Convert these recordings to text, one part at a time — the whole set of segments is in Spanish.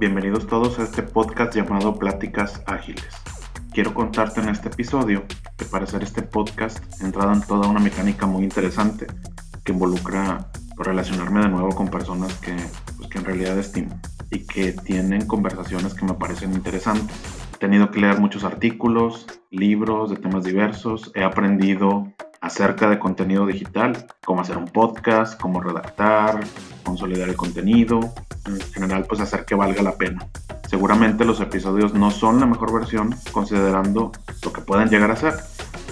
bienvenidos todos a este podcast llamado Pláticas Ágiles. Quiero contarte en este episodio que para hacer este podcast he entrado en toda una mecánica muy interesante que involucra relacionarme de nuevo con personas que, pues, que en realidad estimo y que tienen conversaciones que me parecen interesantes. He tenido que leer muchos artículos, libros de temas diversos, he aprendido acerca de contenido digital, cómo hacer un podcast, cómo redactar, consolidar el contenido, en general pues hacer que valga la pena. Seguramente los episodios no son la mejor versión considerando lo que pueden llegar a ser,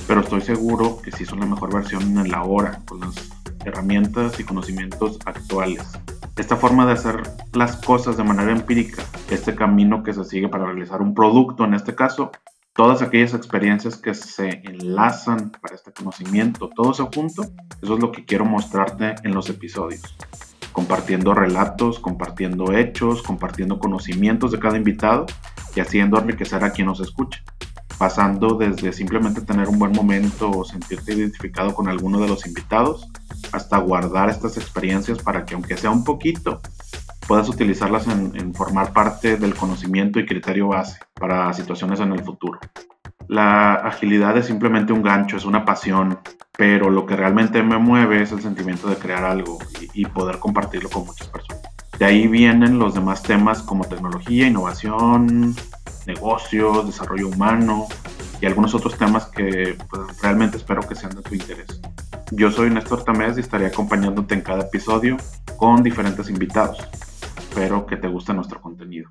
pero estoy seguro que sí son la mejor versión en la hora, con las herramientas y conocimientos actuales. Esta forma de hacer las cosas de manera empírica, este camino que se sigue para realizar un producto en este caso, todas aquellas experiencias que se enlazan para este conocimiento, todo eso junto, eso es lo que quiero mostrarte en los episodios. Compartiendo relatos, compartiendo hechos, compartiendo conocimientos de cada invitado y haciendo enriquecer a quien nos escucha. Pasando desde simplemente tener un buen momento o sentirte identificado con alguno de los invitados, hasta guardar estas experiencias para que aunque sea un poquito, puedas utilizarlas en, formar parte del conocimiento y criterio base para situaciones en el futuro. La agilidad es simplemente un gancho, es una pasión, pero lo que realmente me mueve es el sentimiento de crear algo y, poder compartirlo con muchas personas. De ahí vienen los demás temas como tecnología, innovación, negocios, desarrollo humano y algunos otros temas que pues, realmente espero que sean de tu interés. Yo soy Néstor Tamés y estaré acompañándote en cada episodio con diferentes invitados espero que te guste nuestro contenido.